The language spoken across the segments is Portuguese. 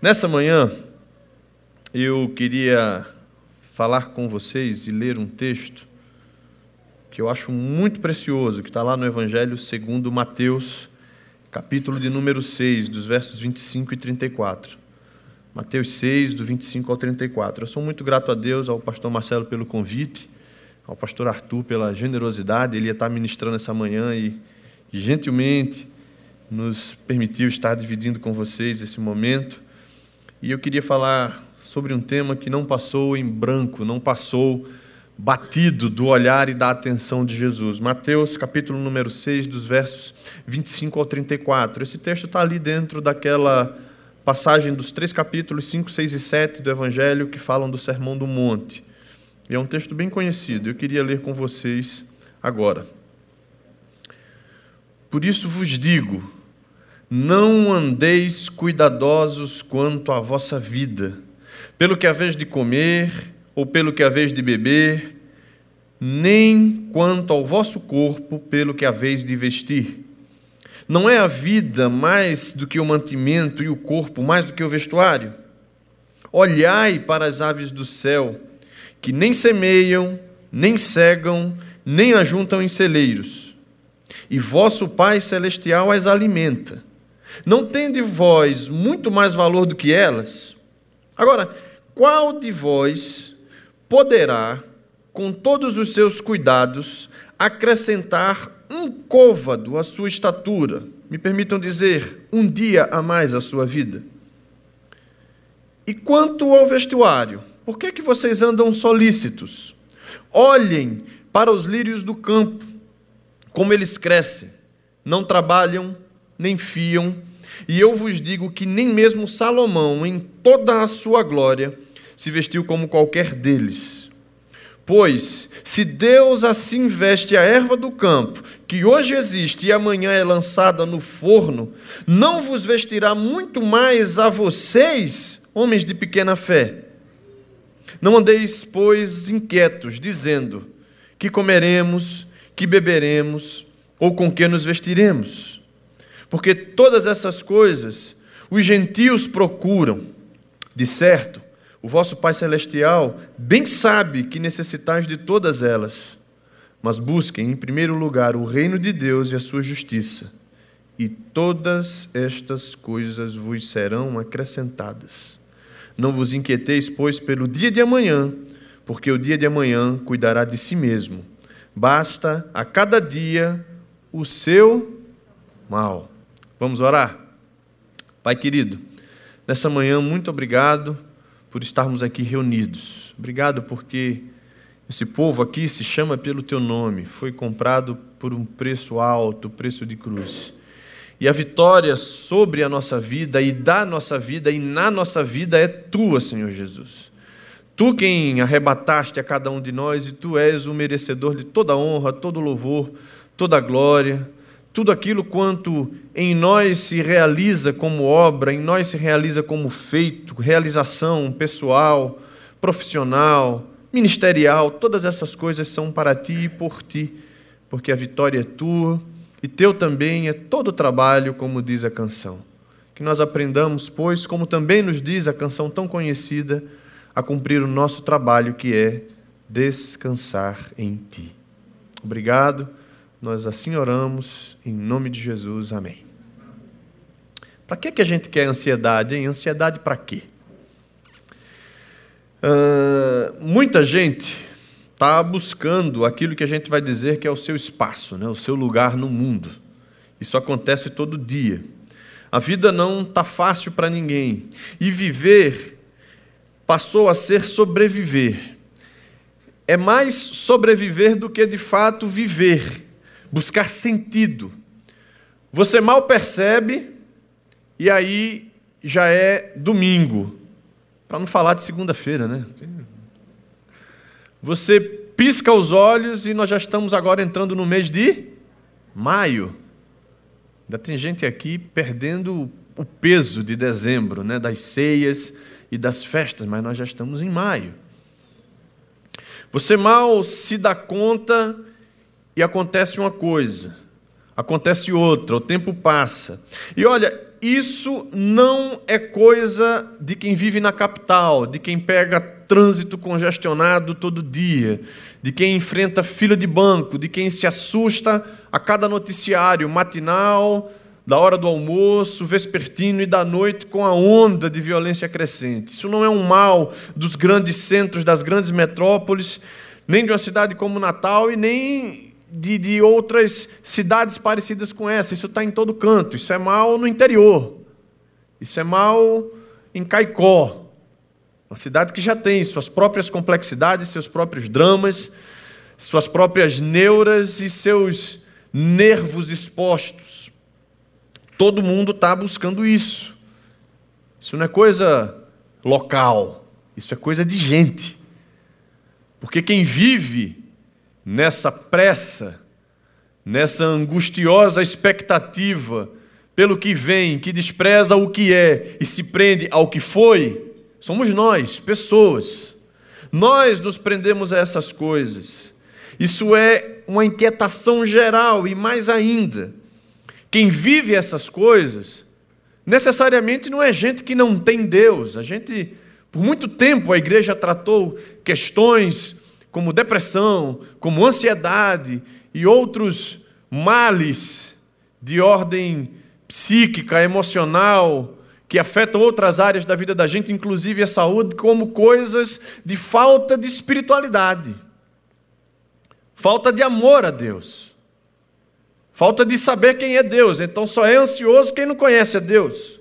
Nessa manhã, eu queria falar com vocês e ler um texto que eu acho muito precioso, que está lá no Evangelho segundo Mateus, capítulo de número 6, dos versos 25 e 34. Mateus 6, do 25 ao 34. Eu sou muito grato a Deus, ao pastor Marcelo pelo convite, ao pastor Arthur pela generosidade, ele ia estar ministrando essa manhã e gentilmente nos permitiu estar dividindo com vocês esse momento. E eu queria falar sobre um tema que não passou em branco, não passou batido do olhar e da atenção de Jesus. Mateus, capítulo número 6, dos versos 25 ao 34. Esse texto está ali dentro daquela passagem dos três capítulos 5, 6 e 7 do Evangelho que falam do Sermão do Monte. E é um texto bem conhecido, eu queria ler com vocês agora. Por isso vos digo, não andeis cuidadosos quanto à vossa vida, pelo que haveis de comer ou pelo que haveis de beber, nem quanto ao vosso corpo, pelo que haveis de vestir. Não é a vida mais do que o mantimento e o corpo mais do que o vestuário? Olhai para as aves do céu, que nem semeiam, nem cegam, nem ajuntam em celeiros, e vosso Pai celestial as alimenta não tende vós muito mais valor do que elas? Agora, qual de vós poderá, com todos os seus cuidados, acrescentar um côvado à sua estatura? Me permitam dizer, um dia a mais à sua vida? E quanto ao vestuário, por que, que vocês andam solícitos? Olhem para os lírios do campo, como eles crescem, não trabalham, nem fiam, e eu vos digo que nem mesmo Salomão, em toda a sua glória, se vestiu como qualquer deles. Pois, se Deus assim veste a erva do campo, que hoje existe e amanhã é lançada no forno, não vos vestirá muito mais a vocês, homens de pequena fé? Não andeis, pois, inquietos, dizendo: que comeremos, que beberemos, ou com que nos vestiremos? Porque todas essas coisas os gentios procuram. De certo, o vosso Pai Celestial bem sabe que necessitais de todas elas. Mas busquem, em primeiro lugar, o reino de Deus e a sua justiça, e todas estas coisas vos serão acrescentadas. Não vos inquieteis, pois, pelo dia de amanhã, porque o dia de amanhã cuidará de si mesmo. Basta a cada dia o seu mal. Vamos orar? Pai querido, nessa manhã, muito obrigado por estarmos aqui reunidos. Obrigado porque esse povo aqui se chama pelo teu nome, foi comprado por um preço alto, preço de cruz. E a vitória sobre a nossa vida e da nossa vida e na nossa vida é tua, Senhor Jesus. Tu quem arrebataste a cada um de nós e tu és o merecedor de toda honra, todo louvor, toda glória tudo aquilo quanto em nós se realiza como obra, em nós se realiza como feito, realização pessoal, profissional, ministerial, todas essas coisas são para ti e por ti, porque a vitória é tua e teu também é todo o trabalho, como diz a canção. Que nós aprendamos, pois, como também nos diz a canção tão conhecida, a cumprir o nosso trabalho que é descansar em ti. Obrigado. Nós assim oramos, em nome de Jesus, amém. Para que, que a gente quer ansiedade, hein? Ansiedade para quê? Uh, muita gente está buscando aquilo que a gente vai dizer que é o seu espaço, né? o seu lugar no mundo. Isso acontece todo dia. A vida não está fácil para ninguém. E viver passou a ser sobreviver. É mais sobreviver do que de fato viver buscar sentido. Você mal percebe e aí já é domingo. Para não falar de segunda-feira, né? Você pisca os olhos e nós já estamos agora entrando no mês de maio. Ainda tem gente aqui perdendo o peso de dezembro, né? das ceias e das festas, mas nós já estamos em maio. Você mal se dá conta e acontece uma coisa, acontece outra, o tempo passa. E olha, isso não é coisa de quem vive na capital, de quem pega trânsito congestionado todo dia, de quem enfrenta fila de banco, de quem se assusta a cada noticiário matinal, da hora do almoço, vespertino e da noite com a onda de violência crescente. Isso não é um mal dos grandes centros, das grandes metrópoles, nem de uma cidade como Natal e nem de, de outras cidades parecidas com essa. Isso está em todo canto. Isso é mal no interior. Isso é mal em Caicó, uma cidade que já tem suas próprias complexidades, seus próprios dramas, suas próprias neuras e seus nervos expostos. Todo mundo está buscando isso. Isso não é coisa local, isso é coisa de gente. Porque quem vive nessa pressa, nessa angustiosa expectativa pelo que vem, que despreza o que é e se prende ao que foi, somos nós, pessoas. Nós nos prendemos a essas coisas. Isso é uma inquietação geral e mais ainda, quem vive essas coisas, necessariamente não é gente que não tem Deus. A gente, por muito tempo, a igreja tratou questões como depressão, como ansiedade e outros males de ordem psíquica, emocional, que afetam outras áreas da vida da gente, inclusive a saúde, como coisas de falta de espiritualidade, falta de amor a Deus. Falta de saber quem é Deus. Então só é ansioso quem não conhece a Deus.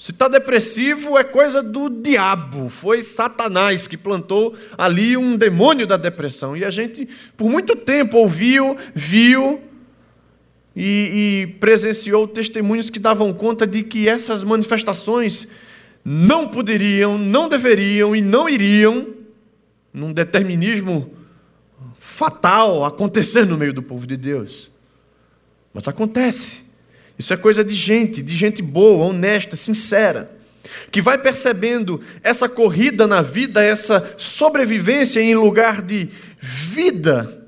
Se está depressivo, é coisa do diabo. Foi Satanás que plantou ali um demônio da depressão. E a gente, por muito tempo, ouviu, viu e, e presenciou testemunhos que davam conta de que essas manifestações não poderiam, não deveriam e não iriam, num determinismo fatal acontecer no meio do povo de Deus. Mas acontece. Isso é coisa de gente, de gente boa, honesta, sincera, que vai percebendo essa corrida na vida, essa sobrevivência em lugar de vida,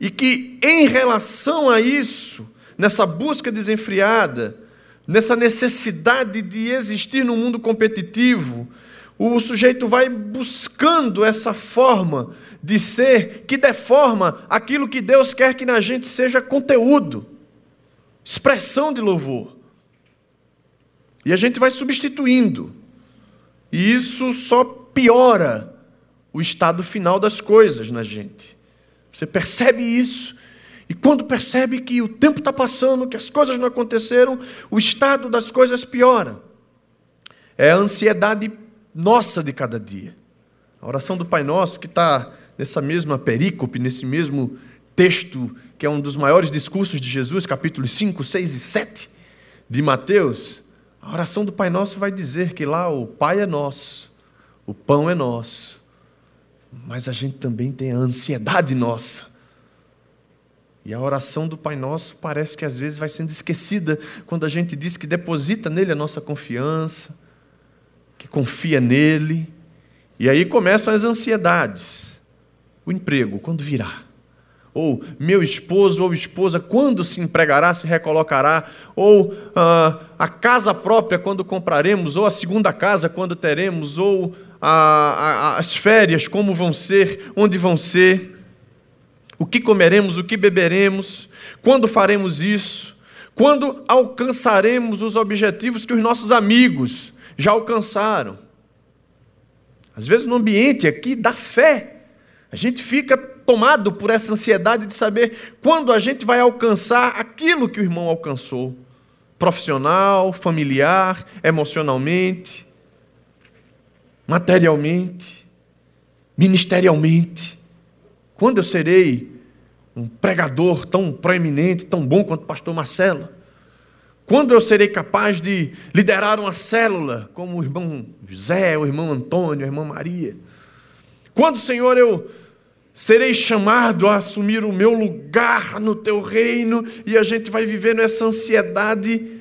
e que em relação a isso, nessa busca desenfreada, nessa necessidade de existir no mundo competitivo, o sujeito vai buscando essa forma de ser que deforma aquilo que Deus quer que na gente seja conteúdo, expressão de louvor. E a gente vai substituindo. E isso só piora o estado final das coisas na gente. Você percebe isso. E quando percebe que o tempo está passando, que as coisas não aconteceram, o estado das coisas piora. É a ansiedade nossa de cada dia. A oração do Pai Nosso, que está nessa mesma perícope, nesse mesmo texto, que é um dos maiores discursos de Jesus, capítulos 5, 6 e 7 de Mateus, a oração do Pai Nosso vai dizer que lá o Pai é nosso, o pão é nosso, mas a gente também tem a ansiedade nossa. E a oração do Pai Nosso parece que às vezes vai sendo esquecida quando a gente diz que deposita nele a nossa confiança, que confia nele. E aí começam as ansiedades. O emprego, quando virá? Ou meu esposo ou esposa, quando se empregará, se recolocará? Ou ah, a casa própria, quando compraremos? Ou a segunda casa, quando teremos? Ou as férias, como vão ser? Onde vão ser? O que comeremos? O que beberemos? Quando faremos isso? Quando alcançaremos os objetivos que os nossos amigos, já alcançaram. Às vezes, no ambiente aqui da fé, a gente fica tomado por essa ansiedade de saber quando a gente vai alcançar aquilo que o irmão alcançou profissional, familiar, emocionalmente, materialmente, ministerialmente. Quando eu serei um pregador tão proeminente, tão bom quanto o pastor Marcelo? Quando eu serei capaz de liderar uma célula, como o irmão José, o irmão Antônio, a irmã Maria? Quando, Senhor, eu serei chamado a assumir o meu lugar no teu reino e a gente vai viver nessa ansiedade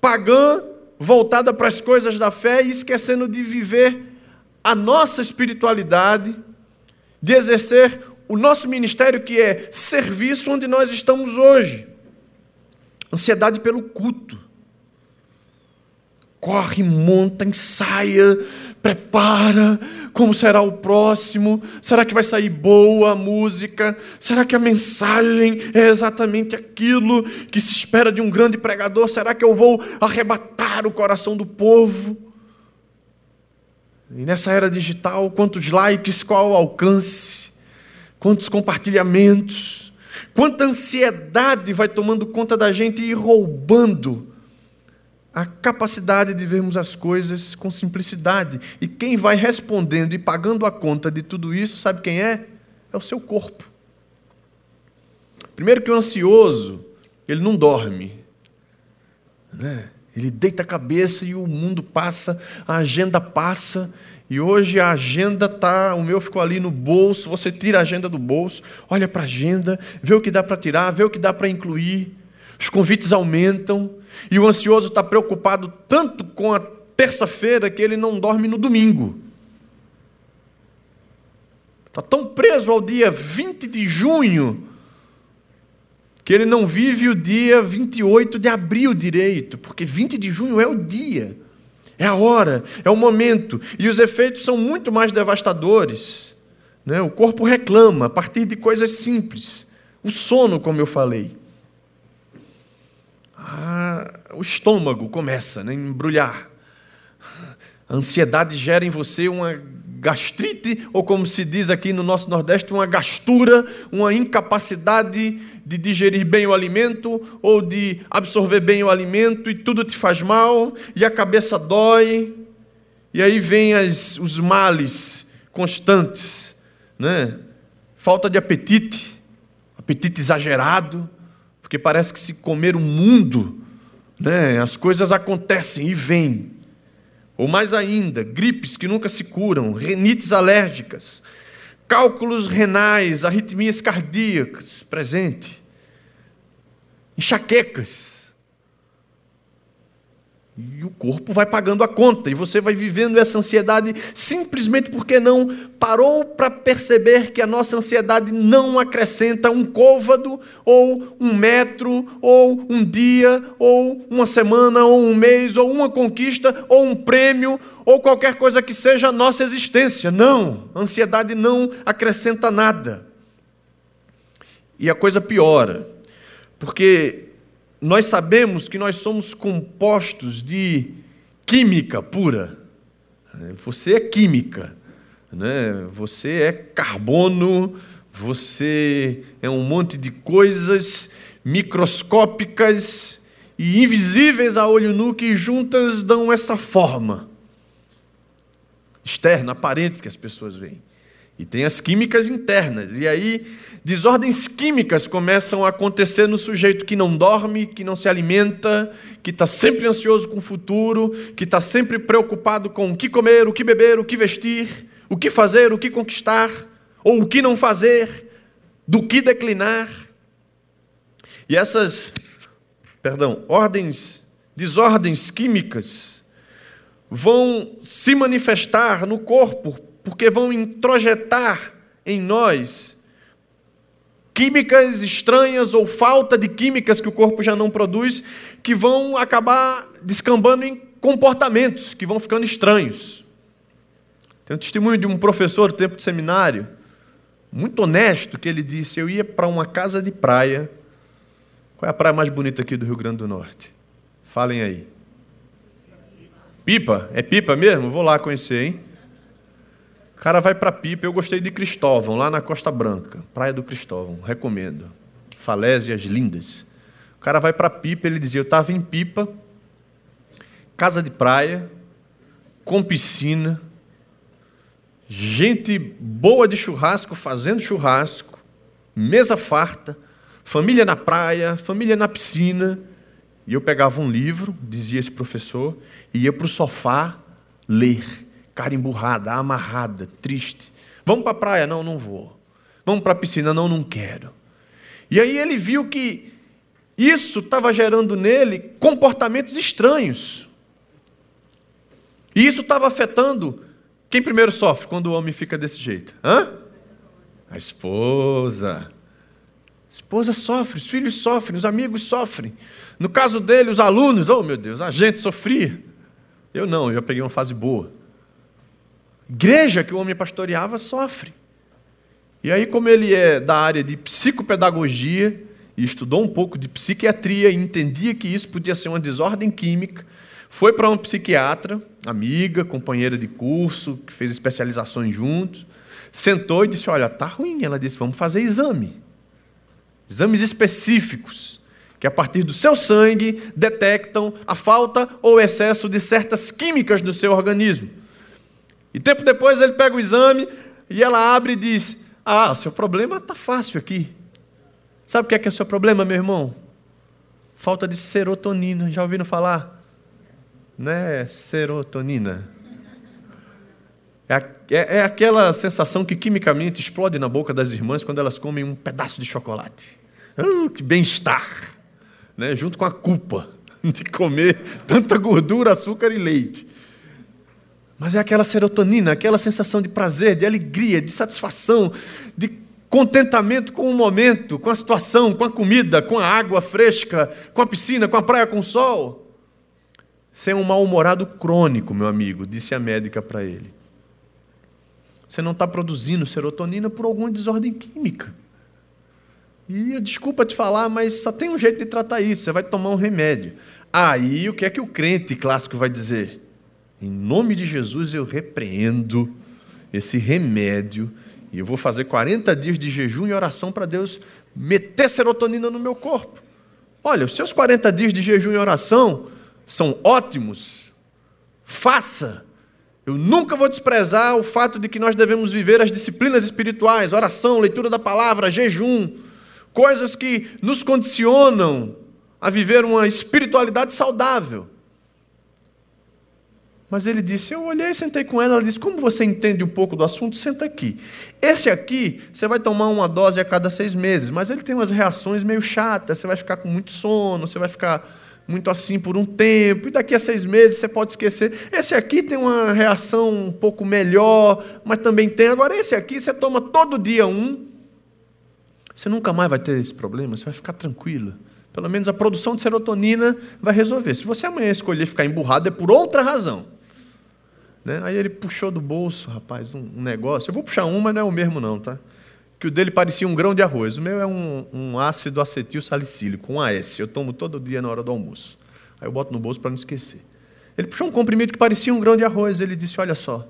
pagã, voltada para as coisas da fé e esquecendo de viver a nossa espiritualidade, de exercer o nosso ministério que é serviço onde nós estamos hoje. Ansiedade pelo culto. Corre, monta, ensaia, prepara, como será o próximo? Será que vai sair boa a música? Será que a mensagem é exatamente aquilo que se espera de um grande pregador? Será que eu vou arrebatar o coração do povo? E nessa era digital, quantos likes, qual alcance, quantos compartilhamentos, quanta ansiedade vai tomando conta da gente e roubando a capacidade de vermos as coisas com simplicidade. E quem vai respondendo e pagando a conta de tudo isso, sabe quem é? É o seu corpo. Primeiro que o ansioso, ele não dorme. Né? Ele deita a cabeça e o mundo passa, a agenda passa, e hoje a agenda tá, o meu ficou ali no bolso, você tira a agenda do bolso, olha para a agenda, vê o que dá para tirar, vê o que dá para incluir. Os convites aumentam, e o ansioso está preocupado tanto com a terça-feira que ele não dorme no domingo. Está tão preso ao dia 20 de junho que ele não vive o dia 28 de abril direito, porque 20 de junho é o dia, é a hora, é o momento, e os efeitos são muito mais devastadores. Né? O corpo reclama a partir de coisas simples. O sono, como eu falei ah, o estômago começa né, a embrulhar. A ansiedade gera em você uma gastrite, ou como se diz aqui no nosso Nordeste, uma gastura, uma incapacidade de digerir bem o alimento, ou de absorver bem o alimento, e tudo te faz mal, e a cabeça dói, e aí vem as, os males constantes, né? falta de apetite, apetite exagerado, porque parece que se comer o mundo, né, as coisas acontecem e vêm. Ou mais ainda, gripes que nunca se curam, renites alérgicas, cálculos renais, arritmias cardíacas, presente, enxaquecas, e o corpo vai pagando a conta, e você vai vivendo essa ansiedade simplesmente porque não parou para perceber que a nossa ansiedade não acrescenta um côvado, ou um metro, ou um dia, ou uma semana, ou um mês, ou uma conquista, ou um prêmio, ou qualquer coisa que seja a nossa existência. Não, a ansiedade não acrescenta nada. E a coisa piora, porque nós sabemos que nós somos compostos de química pura. Você é química, né? você é carbono, você é um monte de coisas microscópicas e invisíveis a olho nu que juntas dão essa forma externa, aparente que as pessoas veem. E tem as químicas internas. E aí desordens químicas começam a acontecer no sujeito que não dorme, que não se alimenta, que está sempre ansioso com o futuro, que está sempre preocupado com o que comer, o que beber, o que vestir, o que fazer, o que conquistar, ou o que não fazer, do que declinar. E essas, perdão, ordens, desordens químicas vão se manifestar no corpo, porque vão introjetar em nós químicas estranhas ou falta de químicas que o corpo já não produz, que vão acabar descambando em comportamentos que vão ficando estranhos. Tem um testemunho de um professor do tempo de seminário, muito honesto, que ele disse: Eu ia para uma casa de praia. Qual é a praia mais bonita aqui do Rio Grande do Norte? Falem aí. Pipa? É pipa mesmo? Vou lá conhecer, hein? O cara vai para Pipa, eu gostei de Cristóvão, lá na Costa Branca, Praia do Cristóvão, recomendo. Falésias lindas. O cara vai para Pipa, ele dizia: Eu estava em Pipa, casa de praia, com piscina, gente boa de churrasco fazendo churrasco, mesa farta, família na praia, família na piscina. E eu pegava um livro, dizia esse professor, e ia para o sofá ler cara emburrada, amarrada, triste. Vamos para a praia? Não, não vou. Vamos para a piscina? Não, não quero. E aí ele viu que isso estava gerando nele comportamentos estranhos. E isso estava afetando quem primeiro sofre quando o homem fica desse jeito? Hã? A esposa. A esposa sofre, os filhos sofrem, os amigos sofrem. No caso dele, os alunos, oh meu Deus, a gente sofria. Eu não, eu já peguei uma fase boa. Igreja que o homem pastoreava sofre. E aí, como ele é da área de psicopedagogia e estudou um pouco de psiquiatria e entendia que isso podia ser uma desordem química, foi para uma psiquiatra, amiga, companheira de curso, que fez especializações juntos, sentou e disse: Olha, tá ruim. Ela disse: Vamos fazer exame. Exames específicos, que a partir do seu sangue detectam a falta ou excesso de certas químicas no seu organismo. E tempo depois ele pega o exame e ela abre e diz: Ah, seu problema está fácil aqui. Sabe o que é, que é o seu problema, meu irmão? Falta de serotonina. Já ouviram falar? Não é serotonina. É, é, é, aquela sensação que quimicamente explode na boca das irmãs quando elas comem um pedaço de chocolate. Uh, que bem-estar! Né? Junto com a culpa de comer tanta gordura, açúcar e leite. Mas é aquela serotonina, aquela sensação de prazer, de alegria, de satisfação, de contentamento com o momento, com a situação, com a comida, com a água fresca, com a piscina, com a praia com o sol. Você é um mal-humorado crônico, meu amigo, disse a médica para ele. Você não está produzindo serotonina por alguma desordem química. E desculpa te falar, mas só tem um jeito de tratar isso: você vai tomar um remédio. Aí o que é que o crente clássico vai dizer? Em nome de Jesus eu repreendo esse remédio e eu vou fazer 40 dias de jejum e oração para Deus meter serotonina no meu corpo. Olha, os seus 40 dias de jejum e oração são ótimos, faça. Eu nunca vou desprezar o fato de que nós devemos viver as disciplinas espirituais, oração, leitura da palavra, jejum, coisas que nos condicionam a viver uma espiritualidade saudável. Mas ele disse: Eu olhei, sentei com ela. Ela disse: Como você entende um pouco do assunto? Senta aqui. Esse aqui, você vai tomar uma dose a cada seis meses, mas ele tem umas reações meio chatas. Você vai ficar com muito sono, você vai ficar muito assim por um tempo, e daqui a seis meses você pode esquecer. Esse aqui tem uma reação um pouco melhor, mas também tem. Agora, esse aqui você toma todo dia um, você nunca mais vai ter esse problema, você vai ficar tranquila. Pelo menos a produção de serotonina vai resolver. Se você amanhã escolher ficar emburrado, é por outra razão. Né? Aí ele puxou do bolso, rapaz, um, negócio. Eu vou puxar um, mas não é o mesmo, não, tá? que o dele parecia um grão de arroz. O meu é um, um ácido acetil salicílico, um AS. Eu tomo todo dia na hora do almoço. Aí eu boto no bolso para não esquecer. Ele puxou um comprimido que parecia um grão de arroz. Ele disse: Olha só,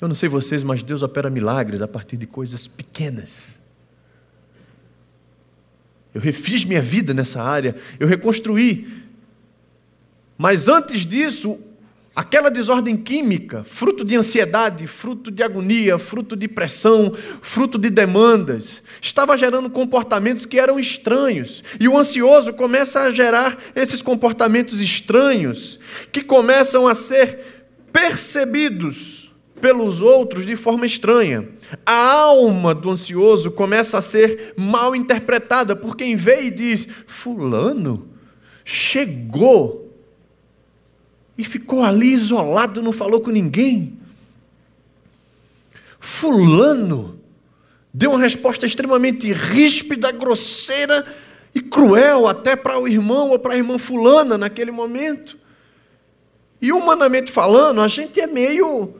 eu não sei vocês, mas Deus opera milagres a partir de coisas pequenas. Eu refiz minha vida nessa área, eu reconstruí. Mas antes disso, Aquela desordem química, fruto de ansiedade, fruto de agonia, fruto de pressão, fruto de demandas, estava gerando comportamentos que eram estranhos. E o ansioso começa a gerar esses comportamentos estranhos, que começam a ser percebidos pelos outros de forma estranha. A alma do ansioso começa a ser mal interpretada por quem vê e diz: Fulano chegou e ficou ali isolado, não falou com ninguém. Fulano deu uma resposta extremamente ríspida, grosseira e cruel até para o irmão ou para a irmã Fulana naquele momento. E humanamente falando, a gente é meio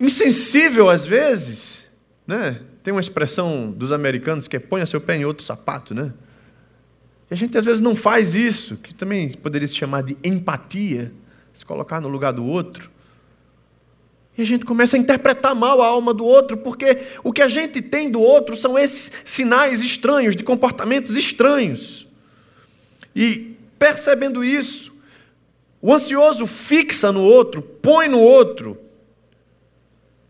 insensível às vezes, né? Tem uma expressão dos americanos que é ponha seu pé em outro sapato, né? E a gente às vezes não faz isso, que também poderia se chamar de empatia se colocar no lugar do outro. E a gente começa a interpretar mal a alma do outro, porque o que a gente tem do outro são esses sinais estranhos, de comportamentos estranhos. E percebendo isso, o ansioso fixa no outro, põe no outro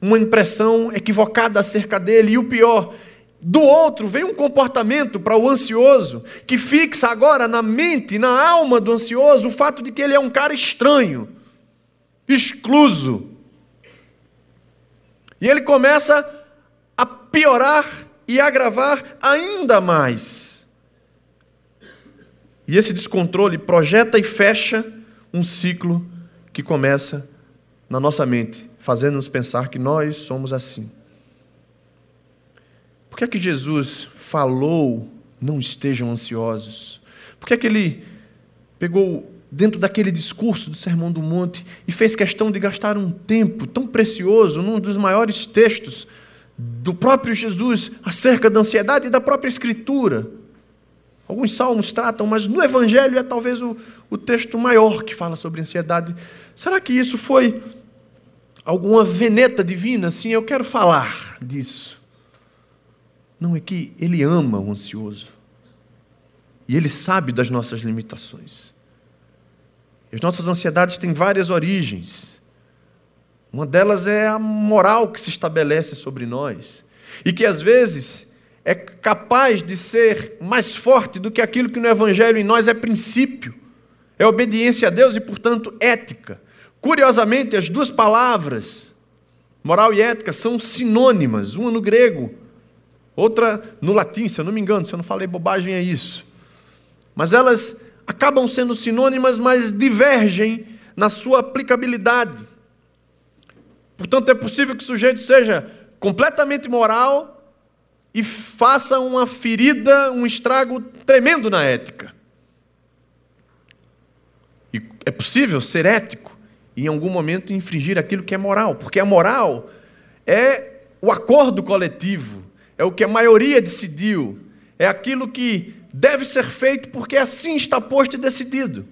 uma impressão equivocada acerca dele, e o pior, do outro vem um comportamento para o ansioso que fixa agora na mente, na alma do ansioso, o fato de que ele é um cara estranho, excluso. E ele começa a piorar e agravar ainda mais. E esse descontrole projeta e fecha um ciclo que começa na nossa mente, fazendo-nos pensar que nós somos assim. Que é que Jesus falou não estejam ansiosos. Por que é que ele pegou dentro daquele discurso do Sermão do Monte e fez questão de gastar um tempo tão precioso num dos maiores textos do próprio Jesus acerca da ansiedade e da própria Escritura? Alguns salmos tratam, mas no Evangelho é talvez o, o texto maior que fala sobre ansiedade. Será que isso foi alguma veneta divina? Sim, eu quero falar disso. Não, é que ele ama o ansioso. E ele sabe das nossas limitações. As nossas ansiedades têm várias origens. Uma delas é a moral que se estabelece sobre nós. E que às vezes é capaz de ser mais forte do que aquilo que no Evangelho em nós é princípio, é obediência a Deus e, portanto, ética. Curiosamente, as duas palavras, moral e ética, são sinônimas, uma no grego, outra no latim, se eu não me engano, se eu não falei bobagem, é isso. Mas elas acabam sendo sinônimas, mas divergem na sua aplicabilidade. Portanto, é possível que o sujeito seja completamente moral e faça uma ferida, um estrago tremendo na ética. E é possível ser ético e em algum momento infringir aquilo que é moral, porque a moral é o acordo coletivo, é o que a maioria decidiu, é aquilo que deve ser feito porque assim está posto e decidido.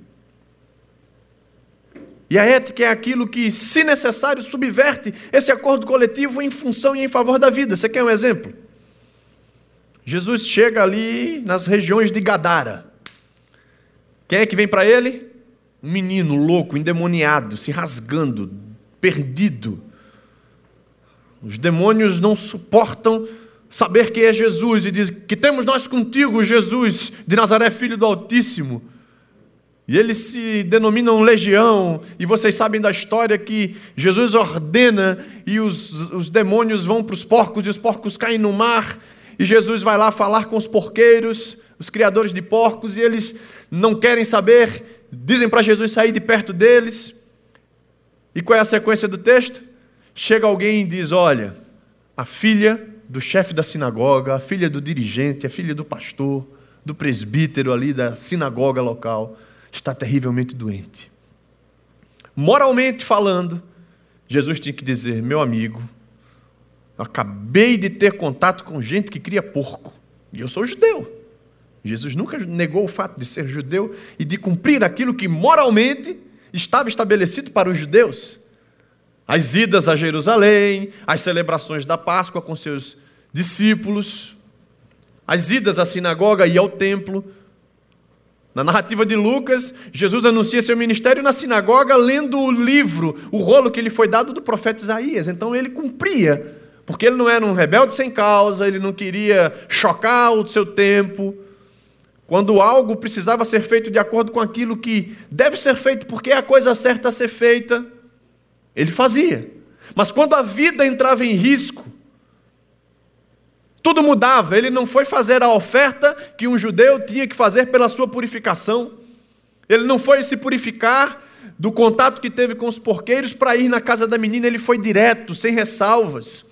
E a ética é aquilo que, se necessário, subverte esse acordo coletivo em função e em favor da vida. Você quer um exemplo? Jesus chega ali nas regiões de Gadara. Quem é que vem para ele? Um menino louco, endemoniado, se rasgando, perdido. Os demônios não suportam saber que é Jesus e diz: Que temos nós contigo, Jesus de Nazaré, filho do Altíssimo. E eles se denominam legião, e vocês sabem da história que Jesus ordena e os, os demônios vão para os porcos e os porcos caem no mar e Jesus vai lá falar com os porqueiros, os criadores de porcos, e eles não querem saber, dizem para Jesus sair de perto deles. E qual é a sequência do texto? Chega alguém e diz: Olha, a filha do chefe da sinagoga, a filha do dirigente, a filha do pastor, do presbítero ali da sinagoga local, está terrivelmente doente. Moralmente falando, Jesus tinha que dizer: Meu amigo, acabei de ter contato com gente que cria porco. E eu sou judeu. Jesus nunca negou o fato de ser judeu e de cumprir aquilo que moralmente estava estabelecido para os judeus. As idas a Jerusalém, as celebrações da Páscoa com seus discípulos, as idas à sinagoga e ao templo. Na narrativa de Lucas, Jesus anuncia seu ministério na sinagoga lendo o livro, o rolo que lhe foi dado do profeta Isaías. Então ele cumpria porque ele não era um rebelde sem causa, ele não queria chocar o seu tempo. Quando algo precisava ser feito de acordo com aquilo que deve ser feito, porque é a coisa certa a ser feita, ele fazia. Mas quando a vida entrava em risco, tudo mudava. Ele não foi fazer a oferta que um judeu tinha que fazer pela sua purificação. Ele não foi se purificar do contato que teve com os porqueiros para ir na casa da menina, ele foi direto, sem ressalvas.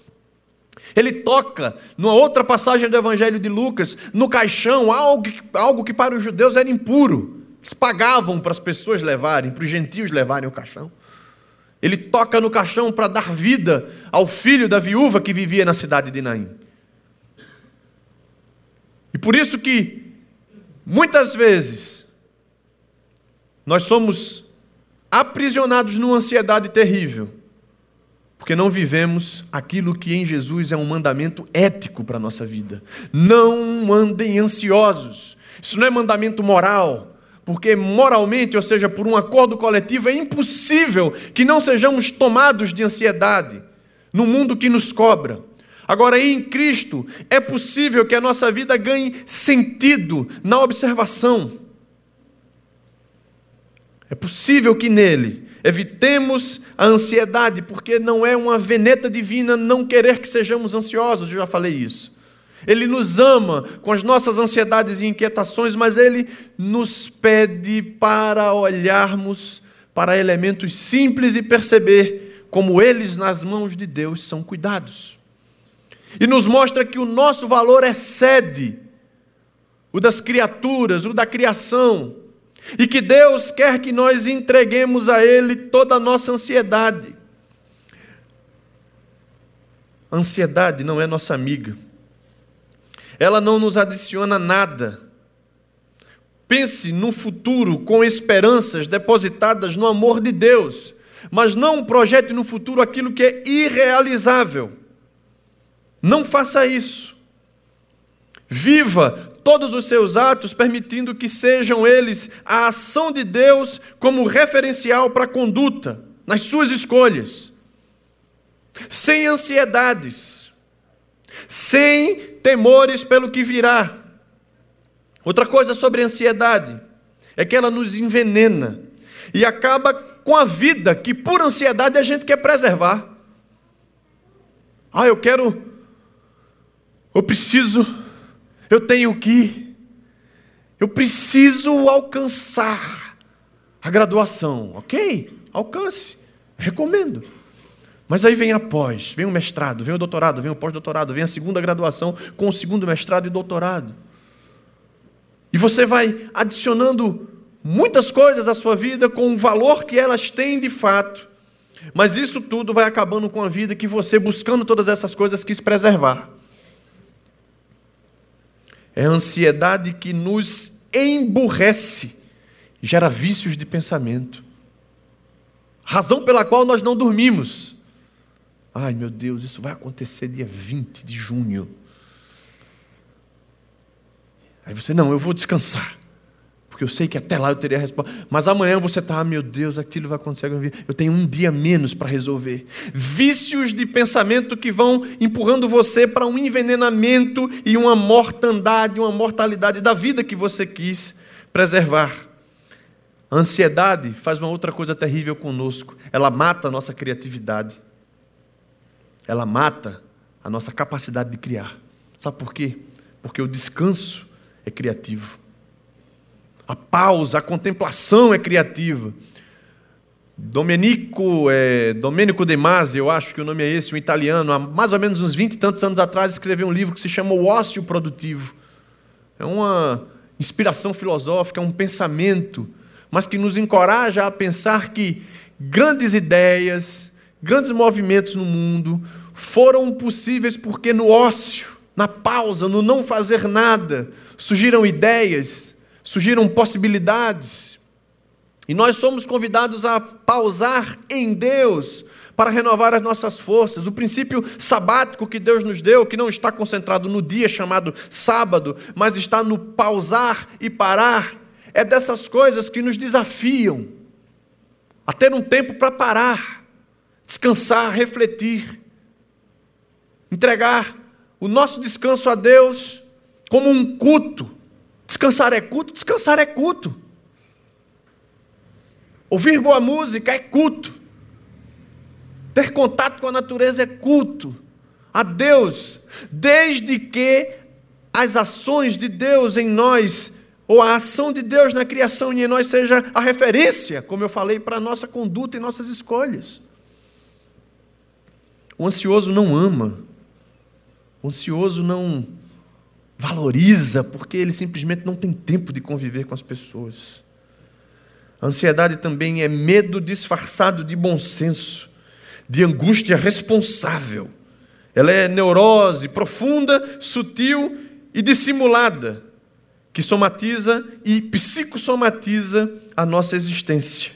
Ele toca, numa outra passagem do Evangelho de Lucas, no caixão, algo, algo que para os judeus era impuro. Eles pagavam para as pessoas levarem, para os gentios levarem o caixão. Ele toca no caixão para dar vida ao filho da viúva que vivia na cidade de Naim. E por isso que, muitas vezes, nós somos aprisionados numa ansiedade terrível porque não vivemos aquilo que em Jesus é um mandamento ético para a nossa vida. Não andem ansiosos. Isso não é mandamento moral, porque moralmente, ou seja, por um acordo coletivo, é impossível que não sejamos tomados de ansiedade no mundo que nos cobra. Agora, em Cristo, é possível que a nossa vida ganhe sentido na observação. É possível que nele Evitemos a ansiedade, porque não é uma veneta divina não querer que sejamos ansiosos, eu já falei isso. Ele nos ama com as nossas ansiedades e inquietações, mas ele nos pede para olharmos para elementos simples e perceber como eles nas mãos de Deus são cuidados. E nos mostra que o nosso valor excede o das criaturas, o da criação, e que Deus quer que nós entreguemos a Ele toda a nossa ansiedade. Ansiedade não é nossa amiga, ela não nos adiciona nada. Pense no futuro com esperanças depositadas no amor de Deus, mas não projete no futuro aquilo que é irrealizável. Não faça isso. Viva todos os seus atos permitindo que sejam eles a ação de Deus como referencial para a conduta nas suas escolhas. Sem ansiedades, sem temores pelo que virá. Outra coisa sobre a ansiedade é que ela nos envenena e acaba com a vida que por ansiedade a gente quer preservar. Ah, eu quero eu preciso, eu tenho que, eu preciso alcançar a graduação, ok? Alcance, recomendo. Mas aí vem a pós, vem o mestrado, vem o doutorado, vem o pós-doutorado, vem a segunda graduação com o segundo mestrado e doutorado. E você vai adicionando muitas coisas à sua vida com o valor que elas têm de fato. Mas isso tudo vai acabando com a vida que você, buscando todas essas coisas, quis preservar. É a ansiedade que nos emburrece, gera vícios de pensamento. Razão pela qual nós não dormimos. Ai meu Deus, isso vai acontecer dia 20 de junho. Aí você, não, eu vou descansar porque eu sei que até lá eu teria a resposta. Mas amanhã você está, ah, meu Deus, aquilo vai acontecer. Eu tenho um dia menos para resolver. Vícios de pensamento que vão empurrando você para um envenenamento e uma mortandade, uma mortalidade da vida que você quis preservar. A ansiedade faz uma outra coisa terrível conosco. Ela mata a nossa criatividade. Ela mata a nossa capacidade de criar. Sabe por quê? Porque o descanso é criativo. A pausa, a contemplação é criativa. Domenico, é, Domenico De Masi, eu acho que o nome é esse, um italiano, há mais ou menos uns 20 e tantos anos atrás, escreveu um livro que se chama O Ócio Produtivo. É uma inspiração filosófica, é um pensamento, mas que nos encoraja a pensar que grandes ideias, grandes movimentos no mundo foram possíveis porque no ócio, na pausa, no não fazer nada, surgiram ideias, surgiram possibilidades. E nós somos convidados a pausar em Deus para renovar as nossas forças. O princípio sabático que Deus nos deu, que não está concentrado no dia chamado sábado, mas está no pausar e parar, é dessas coisas que nos desafiam a ter um tempo para parar, descansar, refletir, entregar o nosso descanso a Deus como um culto Descansar é culto? Descansar é culto. Ouvir boa música é culto. Ter contato com a natureza é culto. A Deus, desde que as ações de Deus em nós, ou a ação de Deus na criação em nós seja a referência, como eu falei, para a nossa conduta e nossas escolhas. O ansioso não ama. O ansioso não valoriza, porque ele simplesmente não tem tempo de conviver com as pessoas. A ansiedade também é medo disfarçado de bom senso, de angústia responsável. Ela é neurose profunda, sutil e dissimulada, que somatiza e psicossomatiza a nossa existência.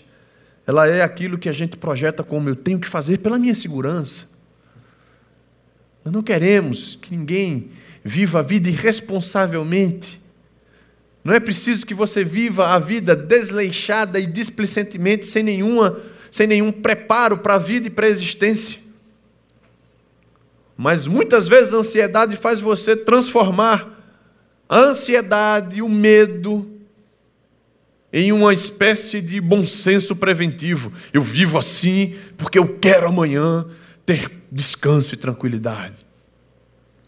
Ela é aquilo que a gente projeta como eu tenho que fazer pela minha segurança. Nós não queremos que ninguém viva a vida irresponsavelmente. Não é preciso que você viva a vida desleixada e displicentemente, sem, nenhuma, sem nenhum preparo para a vida e para a existência. Mas muitas vezes a ansiedade faz você transformar a ansiedade, o medo, em uma espécie de bom senso preventivo. Eu vivo assim porque eu quero amanhã ter descanso e tranquilidade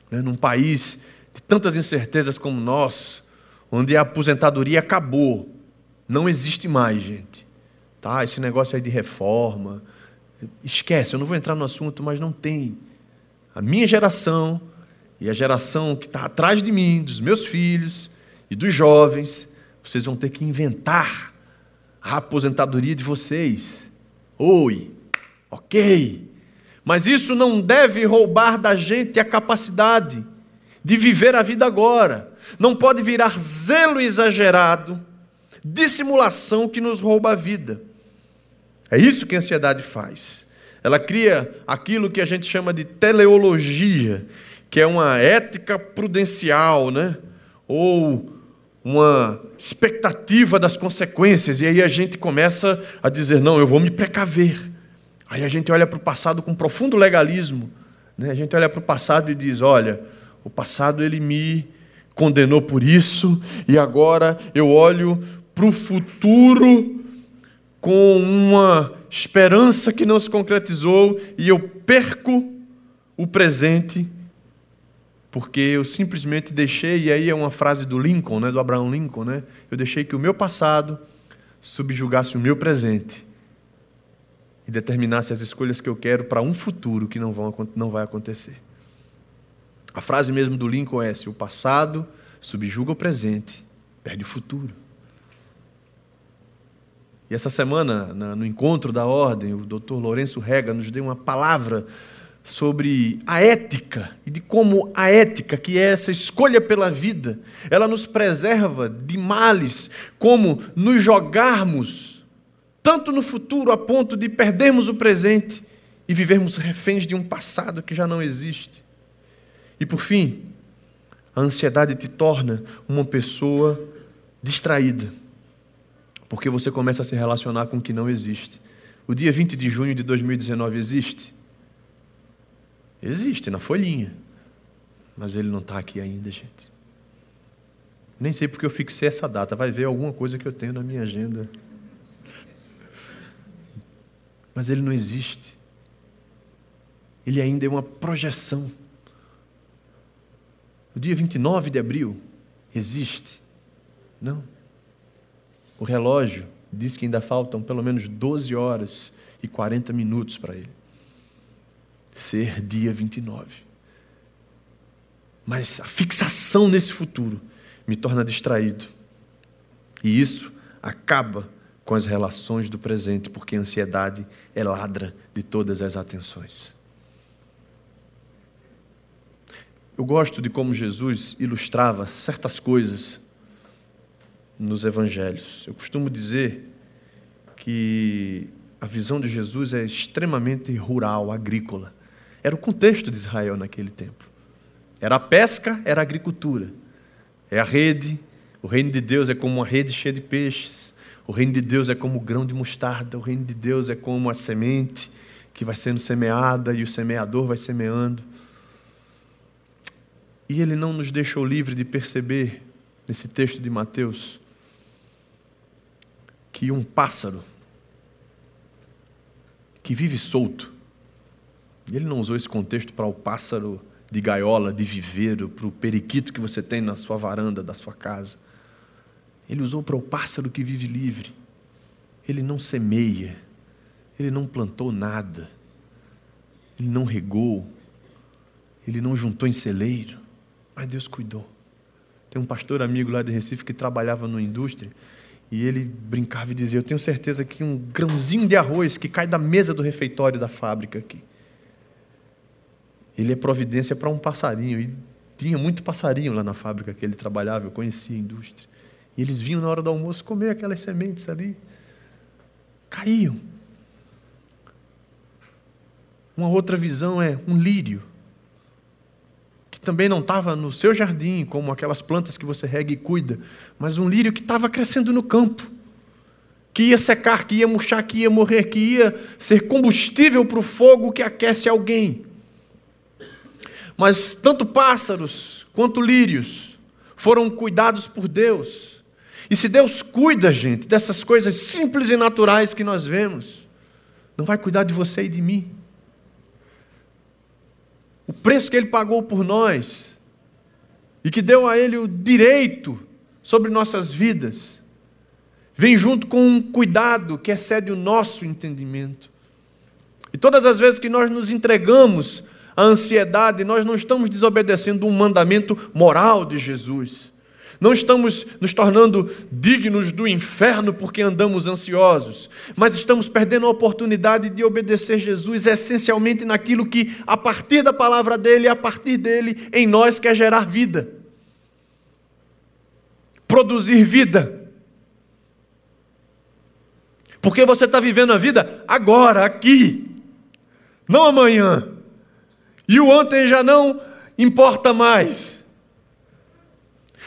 né, num país de tantas incertezas como o nosso, onde a aposentadoria acabou, não existe mais, gente. Tá? Esse negócio aí de reforma, esquece, eu não vou entrar no assunto, mas não tem. A minha geração e a geração que está atrás de mim, dos meus filhos, e dos jovens, vocês vão ter que inventar a aposentadoria de vocês. Oi, ok. Mas isso não deve roubar da gente a capacidade de viver a vida agora. Não pode virar zelo exagerado, dissimulação que nos rouba a vida. É isso que a ansiedade faz. Ela cria aquilo que a gente chama de teleologia, que é uma ética prudencial, né? Ou uma expectativa das consequências, e aí a gente começa a dizer: não, eu vou me precaver. Aí a gente olha para o passado com profundo legalismo. Né? A gente olha para o passado e diz: olha, o passado ele me condenou por isso, e agora eu olho para o futuro com uma esperança que não se concretizou e eu perco o presente porque eu simplesmente deixei, e aí é uma frase do Lincoln, né, do Abraham Lincoln, né? Eu deixei que o meu passado subjugasse o meu presente determinasse as escolhas que eu quero para um futuro que não, vão, não vai acontecer. A frase mesmo do Lincoln é: se o passado subjuga o presente, perde o futuro. E essa semana, no encontro da ordem, o Dr. Lourenço Rega nos deu uma palavra sobre a ética e de como a ética, que é essa escolha pela vida, ela nos preserva de males, como nos jogarmos tanto no futuro a ponto de perdermos o presente e vivermos reféns de um passado que já não existe. E por fim, a ansiedade te torna uma pessoa distraída, porque você começa a se relacionar com o que não existe. O dia 20 de junho de 2019 existe? Existe na folhinha. Mas ele não está aqui ainda, gente. Nem sei porque eu fixei essa data. Vai ver alguma coisa que eu tenho na minha agenda. Mas ele não existe. Ele ainda é uma projeção. O dia 29 de abril existe? Não. O relógio diz que ainda faltam pelo menos 12 horas e 40 minutos para ele ser dia 29. Mas a fixação nesse futuro me torna distraído. E isso acaba com as relações do presente, porque a ansiedade é ladra de todas as atenções. Eu gosto de como Jesus ilustrava certas coisas nos evangelhos. Eu costumo dizer que a visão de Jesus é extremamente rural, agrícola. Era o contexto de Israel naquele tempo. Era a pesca, era a agricultura. É a rede. O reino de Deus é como uma rede cheia de peixes. O reino de Deus é como o grão de mostarda. O reino de Deus é como a semente que vai sendo semeada e o semeador vai semeando. E ele não nos deixou livre de perceber, nesse texto de Mateus, que um pássaro que vive solto, e ele não usou esse contexto para o pássaro de gaiola, de viveiro, para o periquito que você tem na sua varanda da sua casa. Ele usou para o pássaro que vive livre. Ele não semeia, ele não plantou nada, ele não regou, ele não juntou em celeiro, mas Deus cuidou. Tem um pastor amigo lá de Recife que trabalhava numa indústria e ele brincava e dizia: Eu tenho certeza que um grãozinho de arroz que cai da mesa do refeitório da fábrica aqui ele é providência para um passarinho. E tinha muito passarinho lá na fábrica que ele trabalhava, eu conhecia a indústria. E eles vinham na hora do almoço comer aquelas sementes ali. Caíam. Uma outra visão é um lírio, que também não estava no seu jardim, como aquelas plantas que você rega e cuida, mas um lírio que estava crescendo no campo, que ia secar, que ia murchar, que ia morrer, que ia ser combustível para o fogo que aquece alguém. Mas tanto pássaros quanto lírios foram cuidados por Deus. E se Deus cuida, gente, dessas coisas simples e naturais que nós vemos, não vai cuidar de você e de mim. O preço que Ele pagou por nós e que deu a Ele o direito sobre nossas vidas, vem junto com um cuidado que excede o nosso entendimento. E todas as vezes que nós nos entregamos a ansiedade, nós não estamos desobedecendo um mandamento moral de Jesus. Não estamos nos tornando dignos do inferno porque andamos ansiosos, mas estamos perdendo a oportunidade de obedecer Jesus essencialmente naquilo que, a partir da palavra dele, a partir dele, em nós quer gerar vida, produzir vida. Porque você está vivendo a vida agora, aqui, não amanhã. E o ontem já não importa mais.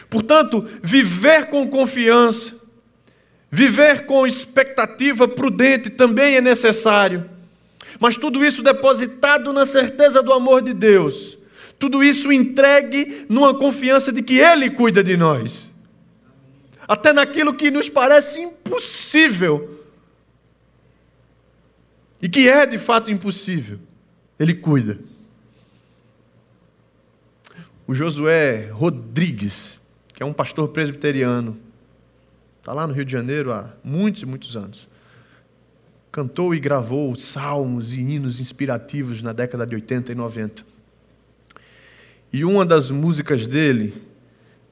Portanto, viver com confiança, viver com expectativa prudente também é necessário. Mas tudo isso depositado na certeza do amor de Deus. Tudo isso entregue numa confiança de que Ele cuida de nós. Até naquilo que nos parece impossível. E que é de fato impossível. Ele cuida. O Josué Rodrigues, que é um pastor presbiteriano, está lá no Rio de Janeiro há muitos e muitos anos. Cantou e gravou salmos e hinos inspirativos na década de 80 e 90. E uma das músicas dele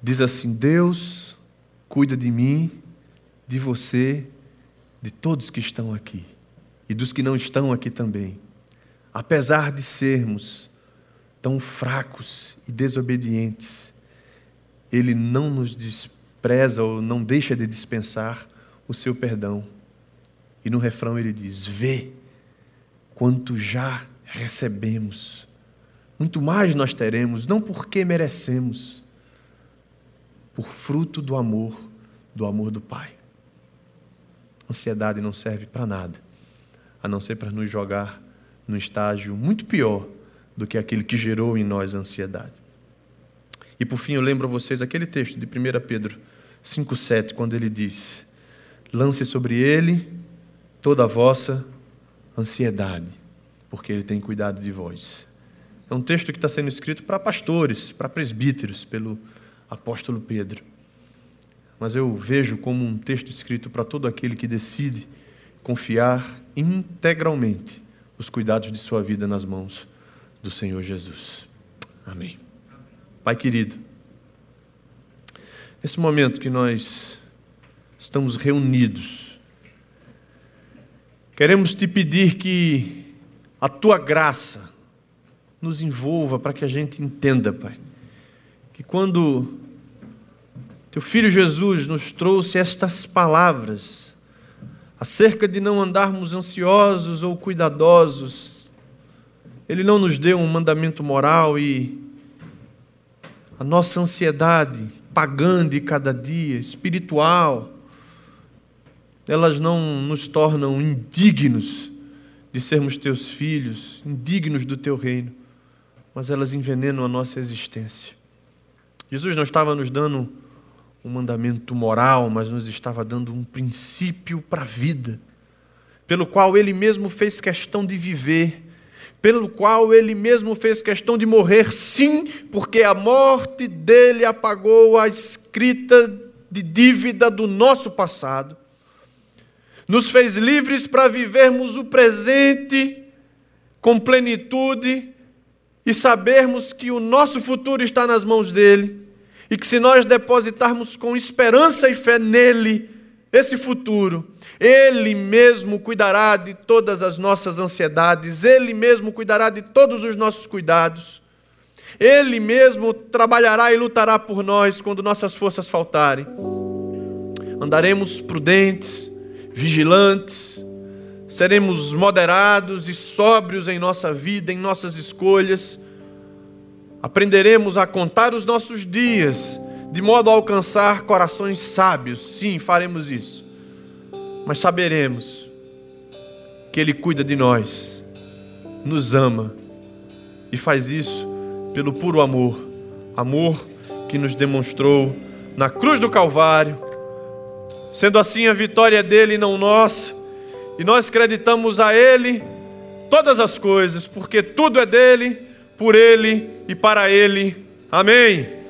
diz assim: Deus cuida de mim, de você, de todos que estão aqui e dos que não estão aqui também. Apesar de sermos tão fracos e desobedientes, Ele não nos despreza ou não deixa de dispensar o seu perdão. E no refrão ele diz: Vê quanto já recebemos, muito mais nós teremos, não porque merecemos, por fruto do amor, do amor do Pai. Ansiedade não serve para nada, a não ser para nos jogar num estágio muito pior do que aquele que gerou em nós a ansiedade. E por fim, eu lembro a vocês aquele texto de 1 Pedro 5,7, quando ele diz: Lance sobre ele toda a vossa ansiedade, porque ele tem cuidado de vós. É um texto que está sendo escrito para pastores, para presbíteros, pelo apóstolo Pedro. Mas eu vejo como um texto escrito para todo aquele que decide confiar integralmente os cuidados de sua vida nas mãos do Senhor Jesus. Amém. Pai querido, nesse momento que nós estamos reunidos, queremos te pedir que a tua graça nos envolva para que a gente entenda, Pai, que quando teu filho Jesus nos trouxe estas palavras acerca de não andarmos ansiosos ou cuidadosos ele não nos deu um mandamento moral e a nossa ansiedade pagã de cada dia, espiritual, elas não nos tornam indignos de sermos teus filhos, indignos do teu reino, mas elas envenenam a nossa existência. Jesus não estava nos dando um mandamento moral, mas nos estava dando um princípio para a vida, pelo qual ele mesmo fez questão de viver pelo qual ele mesmo fez questão de morrer, sim, porque a morte dele apagou a escrita de dívida do nosso passado, nos fez livres para vivermos o presente com plenitude e sabermos que o nosso futuro está nas mãos dele e que se nós depositarmos com esperança e fé nele, esse futuro, ele mesmo cuidará de todas as nossas ansiedades, Ele mesmo cuidará de todos os nossos cuidados, Ele mesmo trabalhará e lutará por nós quando nossas forças faltarem. Andaremos prudentes, vigilantes, seremos moderados e sóbrios em nossa vida, em nossas escolhas. Aprenderemos a contar os nossos dias, de modo a alcançar corações sábios. Sim, faremos isso mas saberemos que Ele cuida de nós, nos ama e faz isso pelo puro amor amor que nos demonstrou na cruz do Calvário. Sendo assim, a vitória é dele e não nossa, e nós acreditamos a Ele todas as coisas, porque tudo é dele, por Ele e para Ele. Amém.